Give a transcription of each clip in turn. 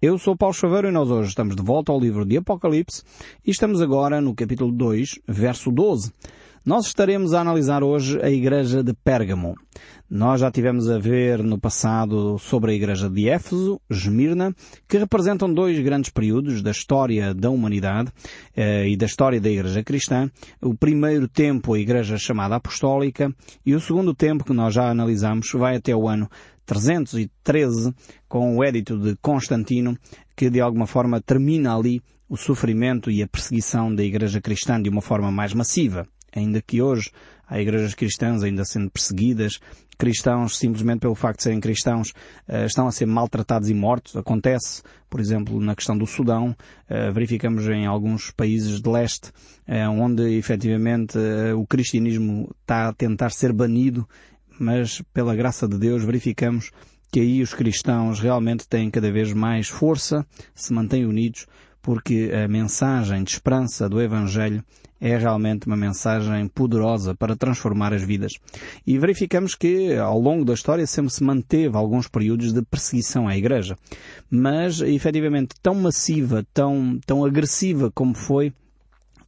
Eu sou Paulo Chaveiro e nós hoje estamos de volta ao livro de Apocalipse e estamos agora no capítulo 2, verso 12. Nós estaremos a analisar hoje a igreja de Pérgamo. Nós já tivemos a ver no passado sobre a igreja de Éfeso, Esmirna, que representam dois grandes períodos da história da humanidade eh, e da história da igreja cristã. O primeiro tempo, a igreja chamada apostólica, e o segundo tempo, que nós já analisamos, vai até o ano 313, com o édito de Constantino, que de alguma forma termina ali o sofrimento e a perseguição da igreja cristã de uma forma mais massiva ainda que hoje há igrejas cristãs ainda sendo perseguidas, cristãos, simplesmente pelo facto de serem cristãos, eh, estão a ser maltratados e mortos. Acontece, por exemplo, na questão do Sudão, eh, verificamos em alguns países de leste, eh, onde efetivamente o cristianismo está a tentar ser banido, mas pela graça de Deus verificamos que aí os cristãos realmente têm cada vez mais força, se mantêm unidos, porque a mensagem de esperança do Evangelho é realmente uma mensagem poderosa para transformar as vidas. E verificamos que ao longo da história sempre se manteve alguns períodos de perseguição à Igreja. Mas, efetivamente, tão massiva, tão, tão agressiva como foi,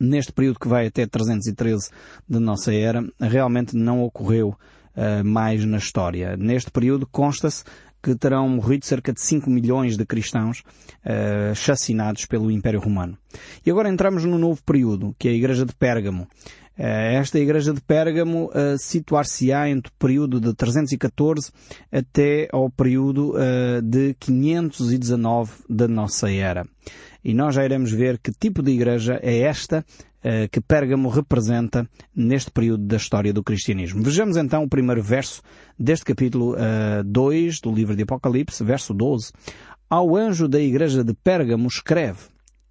neste período que vai até 313 da nossa era, realmente não ocorreu uh, mais na história. Neste período consta-se que terão morrido cerca de 5 milhões de cristãos uh, chacinados pelo Império Romano. E agora entramos no novo período, que é a Igreja de Pérgamo. Uh, esta Igreja de Pérgamo uh, situar-se-á entre o período de 314 até ao período de 519 da nossa era. E nós já iremos ver que tipo de igreja é esta eh, que Pérgamo representa neste período da história do cristianismo. Vejamos então o primeiro verso deste capítulo 2 uh, do livro de Apocalipse, verso 12. Ao anjo da igreja de Pérgamo escreve,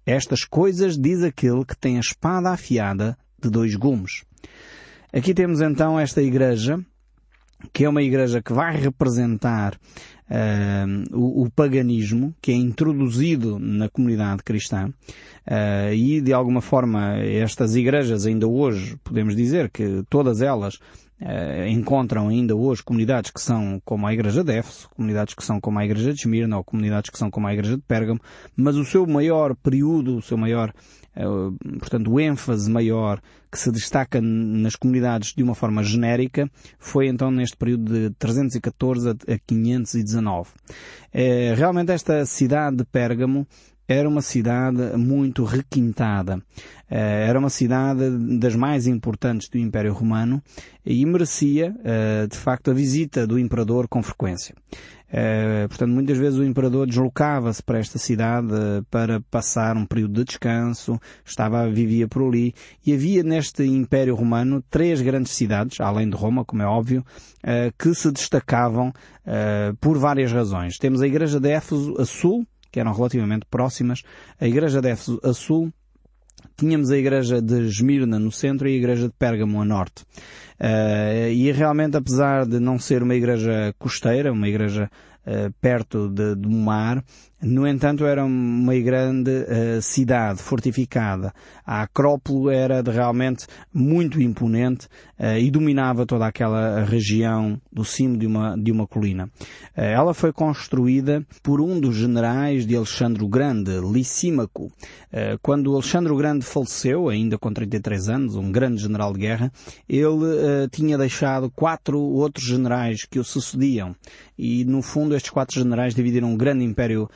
estas coisas diz aquele que tem a espada afiada de dois gumes. Aqui temos então esta igreja, que é uma igreja que vai representar uh, o, o, paganismo que é introduzido na comunidade cristã uh, e de alguma forma estas igrejas ainda hoje podemos dizer que todas elas Uh, encontram ainda hoje comunidades que são como a Igreja de Éfeso, comunidades que são como a Igreja de Esmirna ou comunidades que são como a Igreja de Pérgamo, mas o seu maior período, o seu maior portanto, o ênfase maior que se destaca nas comunidades de uma forma genérica foi então neste período de 314 a 519. Eh, realmente esta cidade de Pérgamo era uma cidade muito requintada. Eh, era uma cidade das mais importantes do Império Romano e merecia, de facto, a visita do imperador com frequência. Uh, portanto, muitas vezes o imperador deslocava-se para esta cidade uh, para passar um período de descanso, estava, vivia por ali, e havia neste Império Romano três grandes cidades, além de Roma, como é óbvio, uh, que se destacavam por várias razões. Temos a Igreja de Éfeso a sul, que eram relativamente próximas, a Igreja de Éfeso a sul, tínhamos a igreja de Esmirna no centro e a igreja de Pérgamo a norte. Uh, e realmente, apesar de não ser uma igreja costeira, uma igreja uh, perto de, do mar, no entanto, era uma grande uh, cidade fortificada. A Acrópole era de, realmente muito imponente uh, e dominava toda aquela região do cimo de uma, de uma colina. Uh, ela foi construída por um dos generais de Alexandre o Grande, Licímaco. quando Alexandre o Grande faleceu, ainda com 33 anos, um grande general de guerra, ele tinha deixado quatro outros generais que o sucediam. E, no fundo, estes quatro generais dividiram um grande império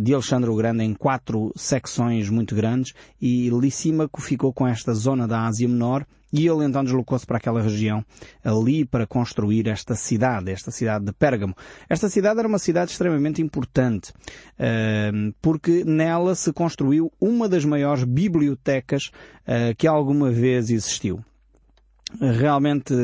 de Alexandre o Grande em quatro secções muito grandes e Licímaco ficou com esta zona da Ásia Menor e ele então deslocou-se para aquela região ali para construir esta cidade, esta cidade de Pérgamo. Esta cidade era uma cidade extremamente importante, eh, porque nela se construiu uma das maiores bibliotecas eh, que alguma vez existiu realmente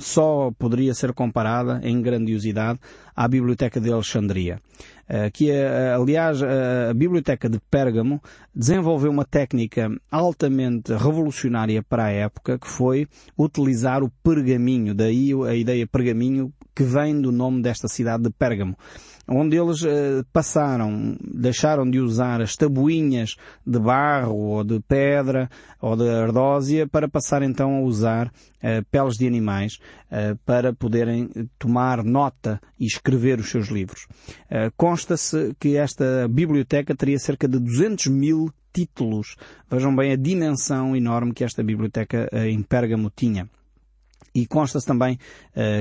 só poderia ser comparada em grandiosidade à Biblioteca de Alexandria. Eh, que, é, aliás, a Biblioteca de Pérgamo desenvolveu uma técnica altamente revolucionária para a época, que foi utilizar o pergaminho, daí a ideia pergaminho que vem do nome desta cidade de Pérgamo onde eles passaram, deixaram de usar as tabuinhas de barro ou de pedra ou de ardósia para passar então a usar peles de animais para poderem tomar nota e escrever os seus livros. Uh, Consta-se que esta biblioteca teria cerca de 200 mil títulos. Vejam bem a dimensão enorme que esta biblioteca uh, em Pérgamo tinha. E consta-se também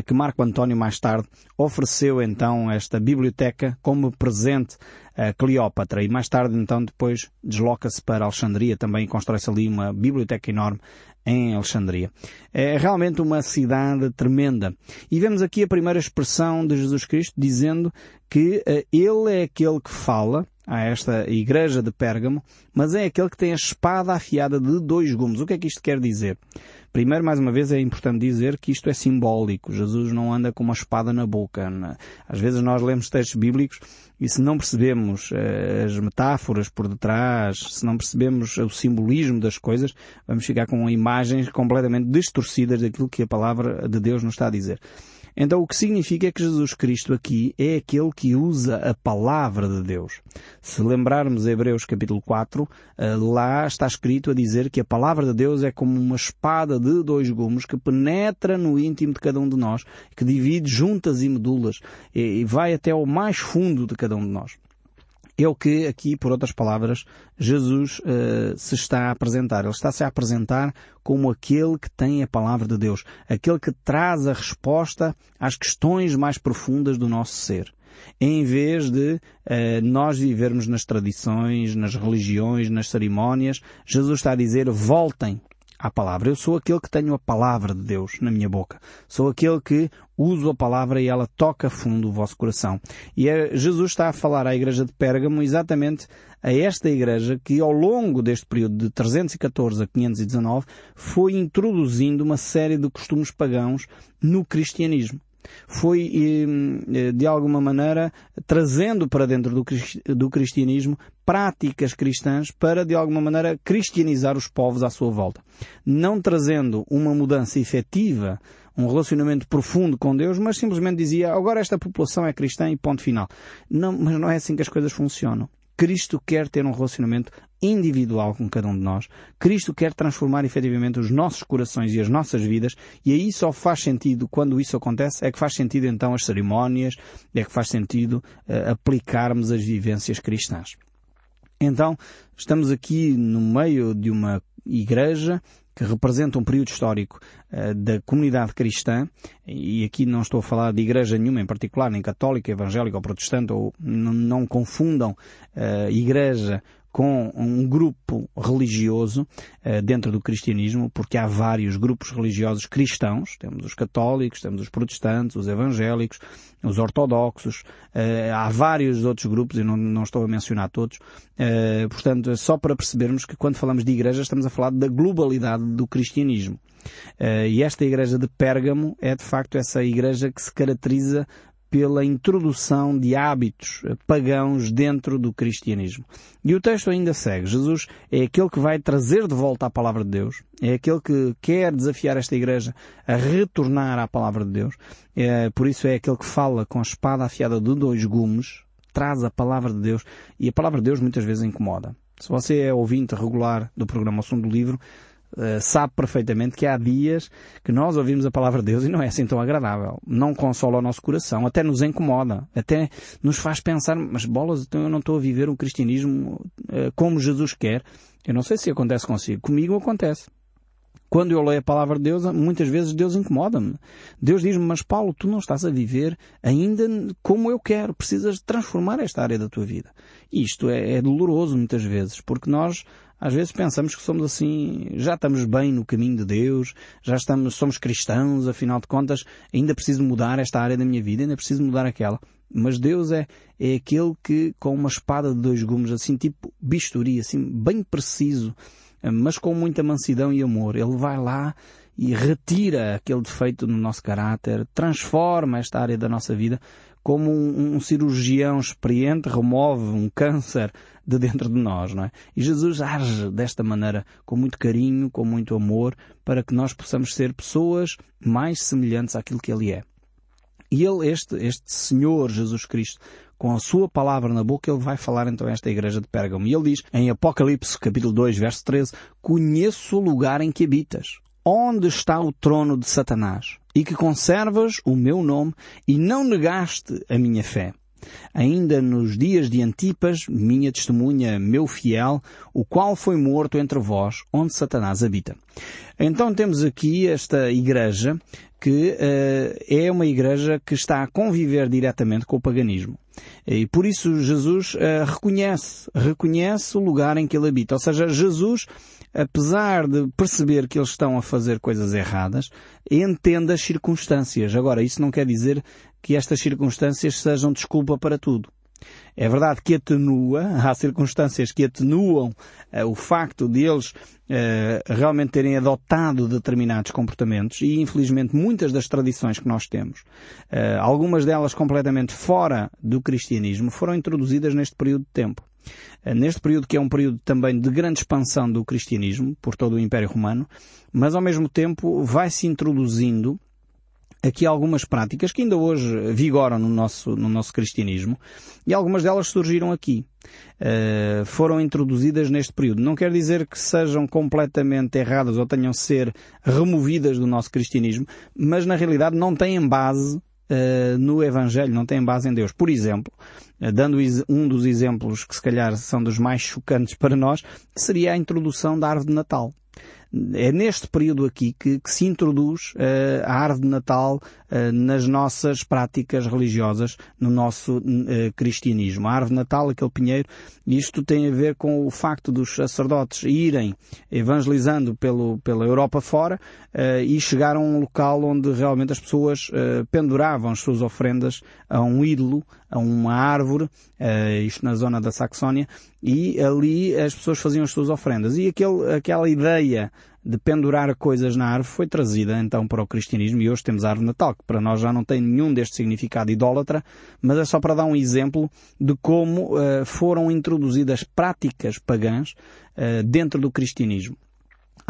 que Marco António mais tarde ofereceu então esta biblioteca como presente a Cleópatra e mais tarde então depois desloca-se para Alexandria também constrói-se ali uma biblioteca enorme em Alexandria. É realmente uma cidade tremenda. E vemos aqui a primeira expressão de Jesus Cristo dizendo que uh, Ele é aquele que fala a esta igreja de Pérgamo, mas é aquele que tem a espada afiada de dois gumes. O que é que isto quer dizer? Primeiro, mais uma vez, é importante dizer que isto é simbólico. Jesus não anda com uma espada na boca. Às vezes nós lemos textos bíblicos e se não percebemos uh, as metáforas por detrás, se não percebemos o simbolismo das coisas, vamos ficar com imagens completamente distorcidas daquilo que a palavra de Deus nos está a dizer. Então o que significa é que Jesus Cristo aqui é aquele que usa a palavra de Deus. Se lembrarmos Hebreus capítulo 4, eh, lá está escrito a dizer que a palavra de Deus é como uma espada de dois gumes que penetra no íntimo de cada um de nós, que divide juntas e medulas e vai até ao mais fundo de cada um de nós é o que aqui, por outras palavras, Jesus uh, se está a apresentar. Ele está-se a apresentar como aquele que tem a palavra de Deus, aquele que traz a resposta às questões mais profundas do nosso ser. Em vez de uh, nós vivermos nas tradições, nas religiões, nas cerimónias, Jesus está a dizer voltem à palavra. Eu sou aquele que tenho a palavra de Deus na minha boca. Sou aquele que uso a palavra e ela toca fundo o vosso coração. E é, Jesus está a falar à igreja de Pérgamo exatamente a esta igreja que ao longo deste período de 314 a 519 foi introduzindo uma série de costumes pagãos no cristianismo foi, eh, de alguma maneira, trazendo para dentro do cristianismo práticas cristãs para, de alguma maneira, cristianizar os povos à sua volta. Não trazendo uma mudança efetiva, um relacionamento profundo com Deus, mas simplesmente dizia, agora esta população é cristã e ponto final. Não, mas não é assim que as coisas funcionam. Cristo quer ter um relacionamento individual com cada um de nós. Cristo quer transformar efetivamente os nossos corações e as nossas vidas e aí só faz sentido, quando isso acontece, é que faz sentido então as cerimónias, é que faz sentido uh, aplicarmos as vivências cristãs. Então, estamos aqui no meio de uma igreja que representa um período histórico uh, da comunidade cristã, e aqui não estou a falar de igreja nenhuma em particular, nem católica, evangélica ou protestante, ou não confundam uh, igreja com um grupo religioso uh, dentro do cristianismo, porque há vários grupos religiosos cristãos. Temos os católicos, temos os protestantes, os evangélicos, os ortodoxos. Uh, há vários outros grupos, e não, estou a mencionar todos. Uh, portanto, é só para percebermos que quando falamos de igreja estamos a falar da globalidade do cristianismo. e esta igreja de Pérgamo é de facto essa igreja que se caracteriza pela introdução de hábitos pagãos dentro do cristianismo. E o texto ainda segue. Jesus é aquele que vai trazer de volta a palavra de Deus. É aquele que quer desafiar esta igreja a retornar à palavra de Deus. É, por isso é aquele que fala com a espada afiada de dois gumes, traz a palavra de Deus e a palavra de Deus muitas vezes incomoda. Se você é ouvinte regular do programa Som do Livro, sabe perfeitamente que há dias que nós ouvimos a palavra de Deus e não é assim tão agradável. Não consola o nosso coração, até nos incomoda, até nos faz pensar, mas bolas, então eu não estou a viver um cristianismo uh, como Jesus quer. Eu não sei se acontece consigo. Comigo acontece. Quando eu leio a palavra de Deus, muitas vezes Deus incomoda-me. Deus diz-me, mas Paulo, tu não estás a viver ainda como eu quero. Precisas transformar esta área da tua vida. Isto é, é doloroso muitas vezes, porque nós às vezes pensamos que somos assim, já estamos bem no caminho de Deus, já estamos, somos cristãos, afinal de contas, ainda preciso mudar esta área da minha vida, ainda preciso mudar aquela. Mas Deus é, é aquele que, com uma espada de dois gumes, assim, tipo bisturi, assim, bem preciso, mas com muita mansidão e amor, Ele vai lá e retira aquele defeito no nosso caráter, transforma esta área da nossa vida como um, um, cirurgião experiente remove um câncer de dentro de nós, não é? E Jesus age desta maneira, com muito carinho, com muito amor, para que nós possamos ser pessoas mais semelhantes àquilo que Ele é. E Ele, este, este Senhor Jesus Cristo, com a sua palavra na boca, ele vai falar então a esta igreja de Pérgamo. E ele diz, em Apocalipse, capítulo 2, verso 13, Conheço o lugar em que habitas. Onde está o trono de Satanás? E que conservas o meu nome e não negaste a minha fé. Ainda nos dias de Antipas, minha testemunha, meu fiel, o qual foi morto entre vós, onde Satanás habita. Então temos aqui esta igreja que uh, é uma igreja que está a conviver diretamente com o paganismo. E por isso Jesus uh, reconhece, reconhece o lugar em que ele habita. Ou seja, Jesus, apesar de perceber que eles estão a fazer coisas erradas, entende as circunstâncias. Agora, isso não quer dizer que estas circunstâncias sejam desculpa para tudo. É verdade que atenua, há circunstâncias que atenuam uh, o facto de eles uh, realmente terem adotado determinados comportamentos e infelizmente muitas das tradições que nós temos, uh, algumas delas completamente fora do cristianismo, foram introduzidas neste período de tempo. Neste período que é um período também de grande expansão do cristianismo por todo o Império Romano, mas ao mesmo tempo vai-se introduzindo aqui algumas práticas que ainda hoje vigoram no nosso, no nosso cristianismo e algumas delas surgiram aqui. Uh, foram introduzidas neste período. Não quer dizer que sejam completamente erradas ou tenham de ser removidas do nosso cristianismo, mas na realidade não têm base uh, no Evangelho, não têm base em Deus. Por exemplo, uh, dando um dos exemplos que se calhar são dos mais chocantes para nós, seria a introdução da árvore de Natal é neste período aqui que, que se introduz uh, a árvore de Natal uh, nas nossas práticas religiosas, no nosso uh, cristianismo. A árvore de Natal, aquele pinheiro, isto tem a ver com o facto dos sacerdotes irem evangelizando pelo, pela Europa fora e chegar a um local onde realmente as pessoas penduravam as suas ofrendas a um ídolo, a uma árvore, isto na zona da Saxónia, e ali as pessoas faziam as suas ofrendas. E aquele, aquela ideia de pendurar coisas na árvore foi trazida então para o cristianismo e hoje temos a árvore natal, que para nós já não tem nenhum deste significado idólatra, mas é só para dar um exemplo de como uh, foram introduzidas práticas pagãs uh, dentro do cristianismo.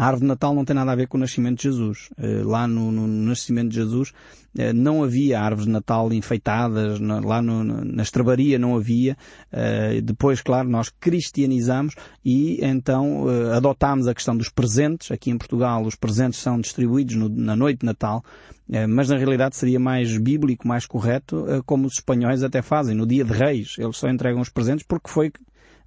A árvore de Natal não tem nada a ver com o nascimento de Jesus. Eh, lá no, no nascimento de Jesus eh, não havia árvores de Natal enfeitadas, lá no, na estrebaria não havia. Eh, depois, claro, nós cristianizamos e então adotámos a questão dos presentes. Aqui em Portugal os presentes são distribuídos no, na noite de Natal, mas na realidade seria mais bíblico, mais correto, como os espanhóis até fazem, no dia de Reis. Eles só entregam os presentes porque foi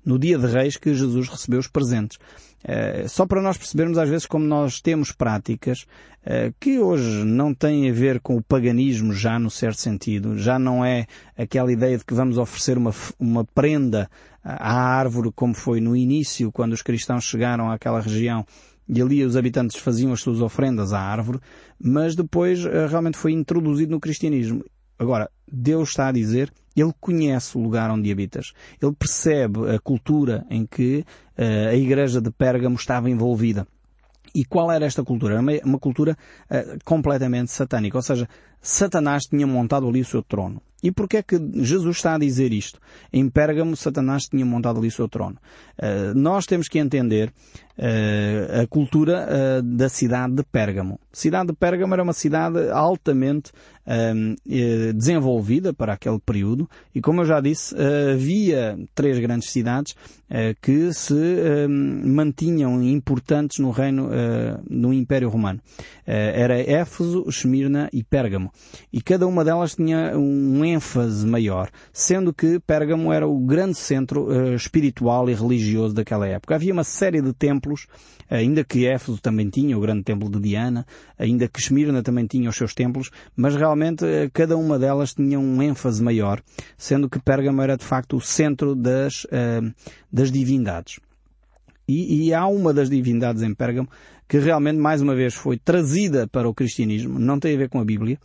no dia de Reis que Jesus recebeu os presentes. Uh, só para nós percebermos às vezes como nós temos práticas uh, que hoje não têm a ver com o paganismo já no certo sentido, já não é aquela ideia de que vamos oferecer uma, uma prenda à árvore como foi no início quando os cristãos chegaram àquela região e ali os habitantes faziam as suas ofrendas à árvore, mas depois uh, realmente foi introduzido no cristianismo. Agora, Deus está a dizer, Ele conhece o lugar onde habitas. Ele percebe a cultura em que uh, a igreja de Pérgamo estava envolvida. E qual era esta cultura? Era uma, uma cultura uh, completamente satânica. Ou seja, Satanás tinha montado ali o seu trono. E porquê é que Jesus está a dizer isto? Em Pérgamo, Satanás tinha montado ali o seu trono. Uh, nós temos que entender uh, a cultura uh, da cidade de Pérgamo. A cidade de Pérgamo era uma cidade altamente desenvolvida para aquele período e, como eu já disse, havia três grandes cidades que se mantinham importantes no reino, no Império Romano. era Éfeso, Esmirna e Pérgamo. E cada uma delas tinha um ênfase maior, sendo que Pérgamo era o grande centro uh, espiritual e religioso daquela época. Havia uma série de templos, ainda que Éfeso também tinha o grande templo de Diana, ainda que Esmirna também tinha os seus templos, mas realmente uh, cada uma delas tinha um ênfase maior, sendo que Pérgamo era de facto o centro das, uh, das divindades. E, e, há uma das divindades em Pérgamo que realmente, mais uma vez, foi trazida para o cristianismo, não tem a ver com a Bíblia,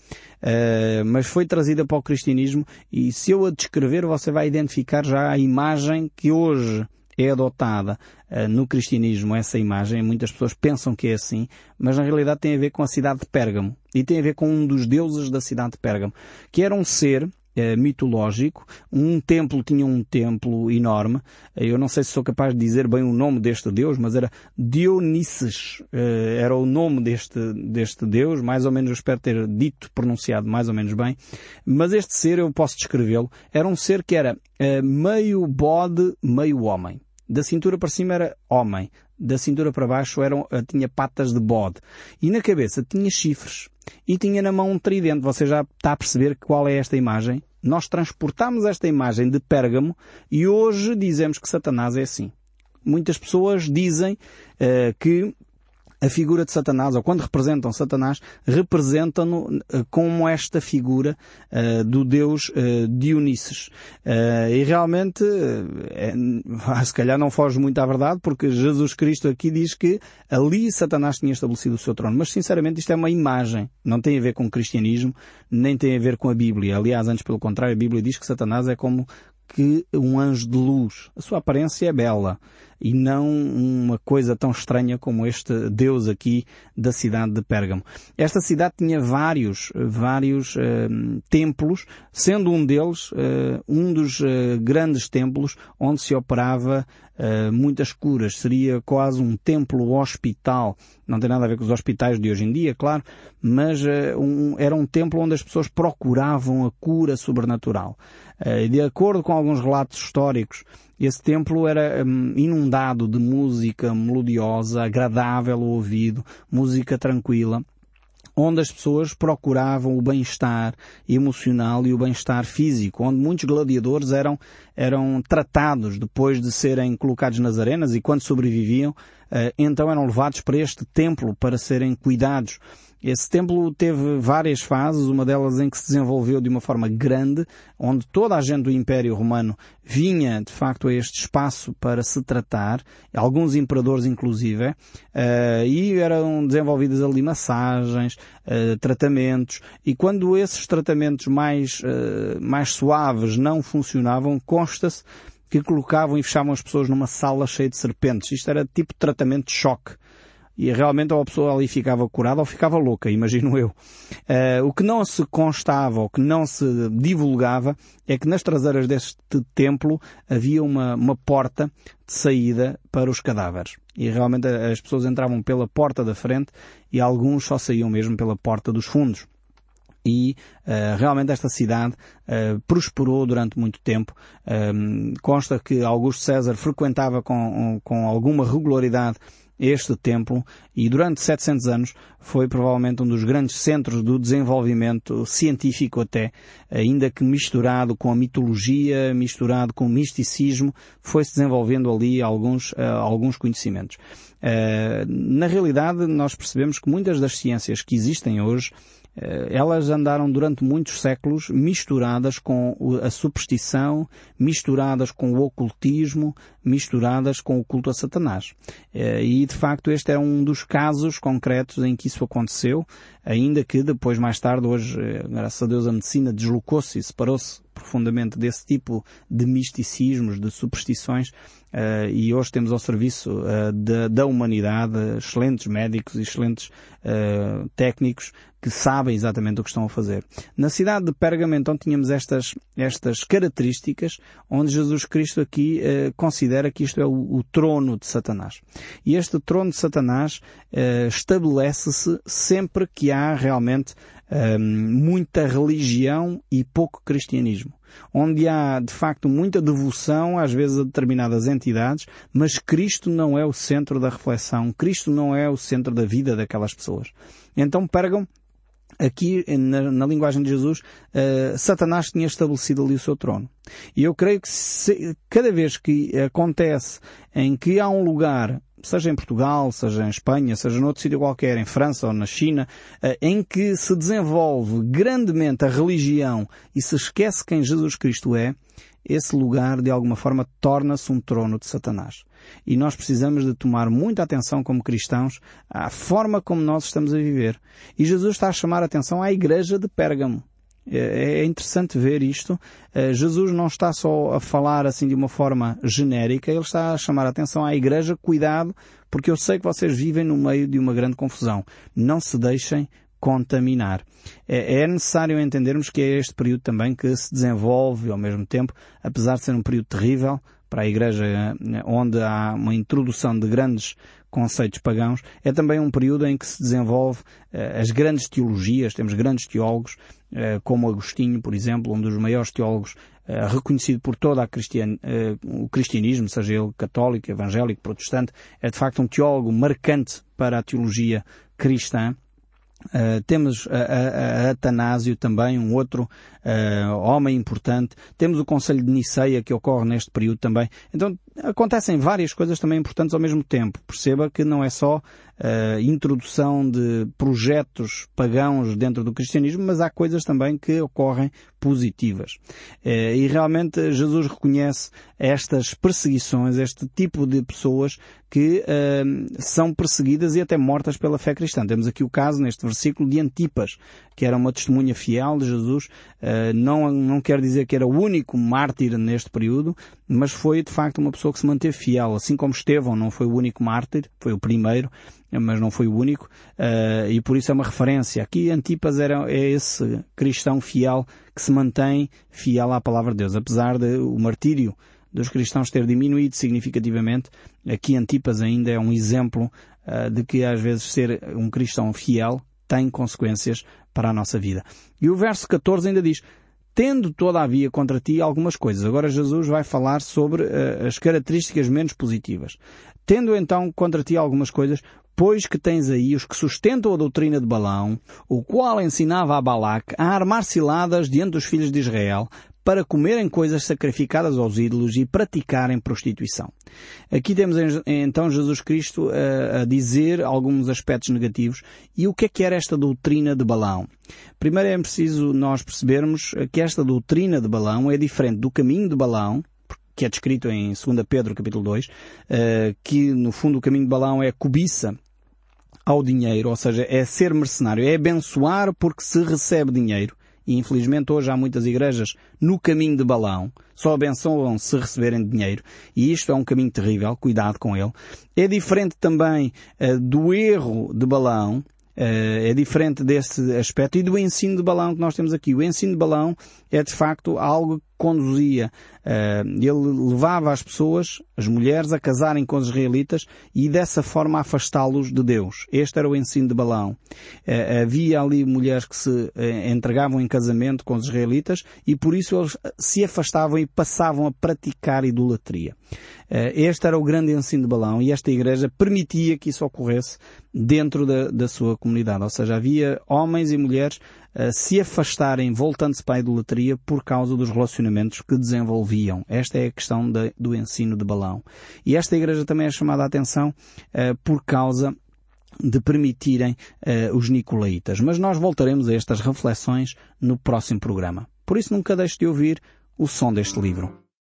uh, mas foi trazida para o cristianismo e se eu a descrever você vai identificar já a imagem que hoje é adotada uh, no cristianismo, essa imagem, muitas pessoas pensam que é assim, mas na realidade tem a ver com a cidade de Pérgamo e tem a ver com um dos deuses da cidade de Pérgamo, que era um ser eh, mitológico. Um templo tinha um templo enorme. Eu não sei se sou capaz de dizer bem o nome deste deus, mas era Dionises. Eh, era o nome deste, deste deus. Mais ou menos eu espero ter dito, pronunciado mais ou menos bem. Mas este ser, eu posso descrevê-lo, era um ser que era eh, meio bode, meio homem. Da cintura para cima era homem. Da cintura para baixo eram, tinha patas de bode. E na cabeça tinha chifres. e tinha na mão um tridente. Você já está a perceber qual é esta imagem? Nós transportamos esta imagem de Pérgamo e hoje dizemos que Satanás é assim. Muitas pessoas dizem uh, que a figura de Satanás, ou quando representam Satanás, representam-no eh, como esta figura uh, do Deus uh. Uh, e realmente, é, se calhar não foge muito à verdade, porque Jesus Cristo aqui diz que ali Satanás tinha estabelecido o seu trono. Mas sinceramente isto é uma imagem. Não tem a ver com o cristianismo, nem tem a ver com a Bíblia. Aliás, antes pelo contrário, a Bíblia diz que Satanás é como que um anjo de luz. A sua aparência é bela e não uma coisa tão estranha como este Deus aqui da cidade de Pérgamo. Esta cidade tinha vários, vários uh, templos, sendo um deles uh, um dos uh, grandes templos onde se operava muitas curas. Seria quase um templo hospital. Não tem nada a ver com os hospitais de hoje em dia, claro, mas um, era um templo onde as pessoas procuravam a cura sobrenatural. de acordo com alguns relatos históricos, esse templo era hum, inundado de música melodiosa, agradável ao ouvido, música tranquila onde as pessoas procuravam o bem-estar emocional e o bem-estar físico, onde muitos gladiadores eram, eram tratados depois de serem colocados nas arenas e quando sobreviviam, eh, então eram levados para este templo para serem cuidados. Esse templo teve várias fases, uma delas em que se desenvolveu de uma forma grande, onde toda a gente do Império Romano vinha, de facto, a este espaço para se tratar, alguns imperadores inclusive, uh, e eram desenvolvidas ali massagens, uh, tratamentos, e quando esses tratamentos mais, uh, mais suaves não funcionavam, consta-se que colocavam e fechavam as pessoas numa sala cheia de serpentes. Isto era tipo tratamento de choque e realmente ou a pessoa ali ficava curada ou ficava louca, imagino eu. Uh, o que não se constava, o que não se divulgava, é que nas traseiras deste templo havia uma, uma porta de saída para os cadáveres. E realmente as pessoas entravam pela porta da frente e alguns só saíam mesmo pela porta dos fundos e uh, realmente esta cidade uh, prosperou durante muito tempo. Um, consta que Augusto César frequentava com, com alguma regularidade este templo e durante 700 anos foi provavelmente um dos grandes centros do desenvolvimento científico até, ainda que misturado com a mitologia, misturado com o misticismo, foi-se desenvolvendo ali alguns, uh, alguns conhecimentos. Uh, na realidade, nós percebemos que muitas das ciências que existem hoje elas andaram durante muitos séculos misturadas com a superstição, misturadas com o ocultismo, misturadas com o culto a Satanás. Eh, e de facto este é um dos casos concretos em que isso aconteceu, ainda que depois mais tarde, hoje, eh, graças a Deus, a medicina deslocou-se e separou-se profundamente desse tipo de misticismos, de superstições, uh, e hoje temos ao serviço uh, da humanidade excelentes médicos e excelentes uh, técnicos que sabem exatamente o que estão a fazer. Na cidade de Pérgamo, então, tínhamos estas, estas características onde Jesus Cristo aqui considera que isto é o, o, trono de Satanás. E este trono de Satanás estabelece-se sempre que há realmente muita religião e pouco cristianismo. Onde há, de facto, muita devoção, às vezes, a determinadas entidades, mas Cristo não é o centro da reflexão, Cristo não é o centro da vida daquelas pessoas. Então pregam aqui na, na, linguagem de Jesus, uh, Satanás tinha estabelecido ali o seu trono. E eu creio que se, cada vez que acontece em que há um lugar seja em Portugal, seja em Espanha, seja noutro sítio qualquer, em França ou na China, eh, em que se desenvolve grandemente a religião e se esquece quem Jesus Cristo é, esse lugar de alguma forma torna-se um trono de Satanás. E nós precisamos de tomar muita atenção como cristãos à forma como nós estamos a viver. E Jesus está a chamar a atenção à igreja de Pérgamo. É, é interessante ver isto. Eh, Jesus não está só a falar assim de uma forma genérica, ele está a chamar a atenção à igreja, cuidado, porque eu sei que vocês vivem no meio de uma grande confusão. Não se deixem contaminar. É, é necessário entendermos que é este período também que se desenvolve ao mesmo tempo, apesar de ser um período terrível para a Igreja, eh, onde há uma introdução de grandes conceitos pagãos, é também um período em que se desenvolve uh, as grandes teologias, temos grandes teólogos, uh, como Agostinho, por exemplo, um dos maiores teólogos reconhecido por todo cristian, o cristianismo, seja ele católico, evangélico, protestante, é de facto um teólogo marcante para a teologia cristã. Uh, temos a, a, a, Atanásio também, um outro uh, homem importante. Temos o Conselho de Niceia que ocorre neste período também. Então acontecem várias coisas também importantes ao mesmo tempo. Perceba que não é só uh, introdução de projetos pagãos dentro do cristianismo, mas há coisas também que ocorrem positivas. Uh, e realmente Jesus reconhece estas perseguições, este tipo de pessoas que uh, são perseguidas e até mortas pela fé cristã. Temos aqui o caso neste versículo de Antipas, que era uma testemunha fiel de Jesus. não, não quer dizer que era o único mártir neste período, mas foi de facto uma pessoa que se manteve fiel, assim como Estevão não foi o único mártir, foi o primeiro, mas não foi o único, uh, e por isso é uma referência. Aqui Antipas era, é esse cristão fiel que se mantém fiel à palavra de Deus, apesar de o martírio dos cristãos ter diminuído significativamente, aqui Antipas ainda é um exemplo uh, de que às vezes ser um cristão fiel tem consequências para a nossa vida. E o verso 14 ainda diz, tendo todavia contra ti algumas coisas. Agora Jesus vai falar sobre uh, as características menos positivas. Tendo então contra ti algumas coisas, pois que tens aí os que sustentam a doutrina de Balão, o qual ensinava a Balac a armar ciladas diante dos filhos de Israel, para comerem coisas sacrificadas aos ídolos e praticarem prostituição. Aqui temos então Jesus Cristo a, a, dizer alguns aspectos negativos e o que é que era esta doutrina de Balão. Primeiro é preciso nós percebermos que esta doutrina de Balão é diferente do caminho de Balão, que é descrito em 2 Pedro capítulo 2, eh, que no fundo o caminho de Balão é cobiça ao dinheiro, ou seja, é ser mercenário, é abençoar porque se recebe dinheiro e infelizmente hoje há muitas igrejas no caminho de balão, só abençoam se receberem dinheiro, e isto é um caminho terrível, cuidado com ele. É diferente também uh, do erro de balão, Uh, é diferente desse aspecto e do ensino de balão que nós temos aqui. O ensino de balão é de facto algo conduzia. Uh, ele levava as pessoas, as mulheres, a casarem com os israelitas e dessa forma afastá-los de Deus. Este era o ensino de Balão. Uh, havia ali mulheres que se uh, entregavam em casamento com os israelitas e por isso eles se afastavam e passavam a praticar idolatria. Este era o grande ensino de Balão e esta igreja permitia que isso ocorresse dentro da, da sua comunidade. Ou seja, havia homens e mulheres se afastarem, voltando-se para a idolatria, por causa dos relacionamentos que desenvolviam. Esta é a questão de, do ensino de balão. E esta igreja também é chamada a atenção uh, por causa de permitirem uh, os nicolaítas. Mas nós voltaremos a estas reflexões no próximo programa. Por isso nunca deixe de ouvir o som deste livro.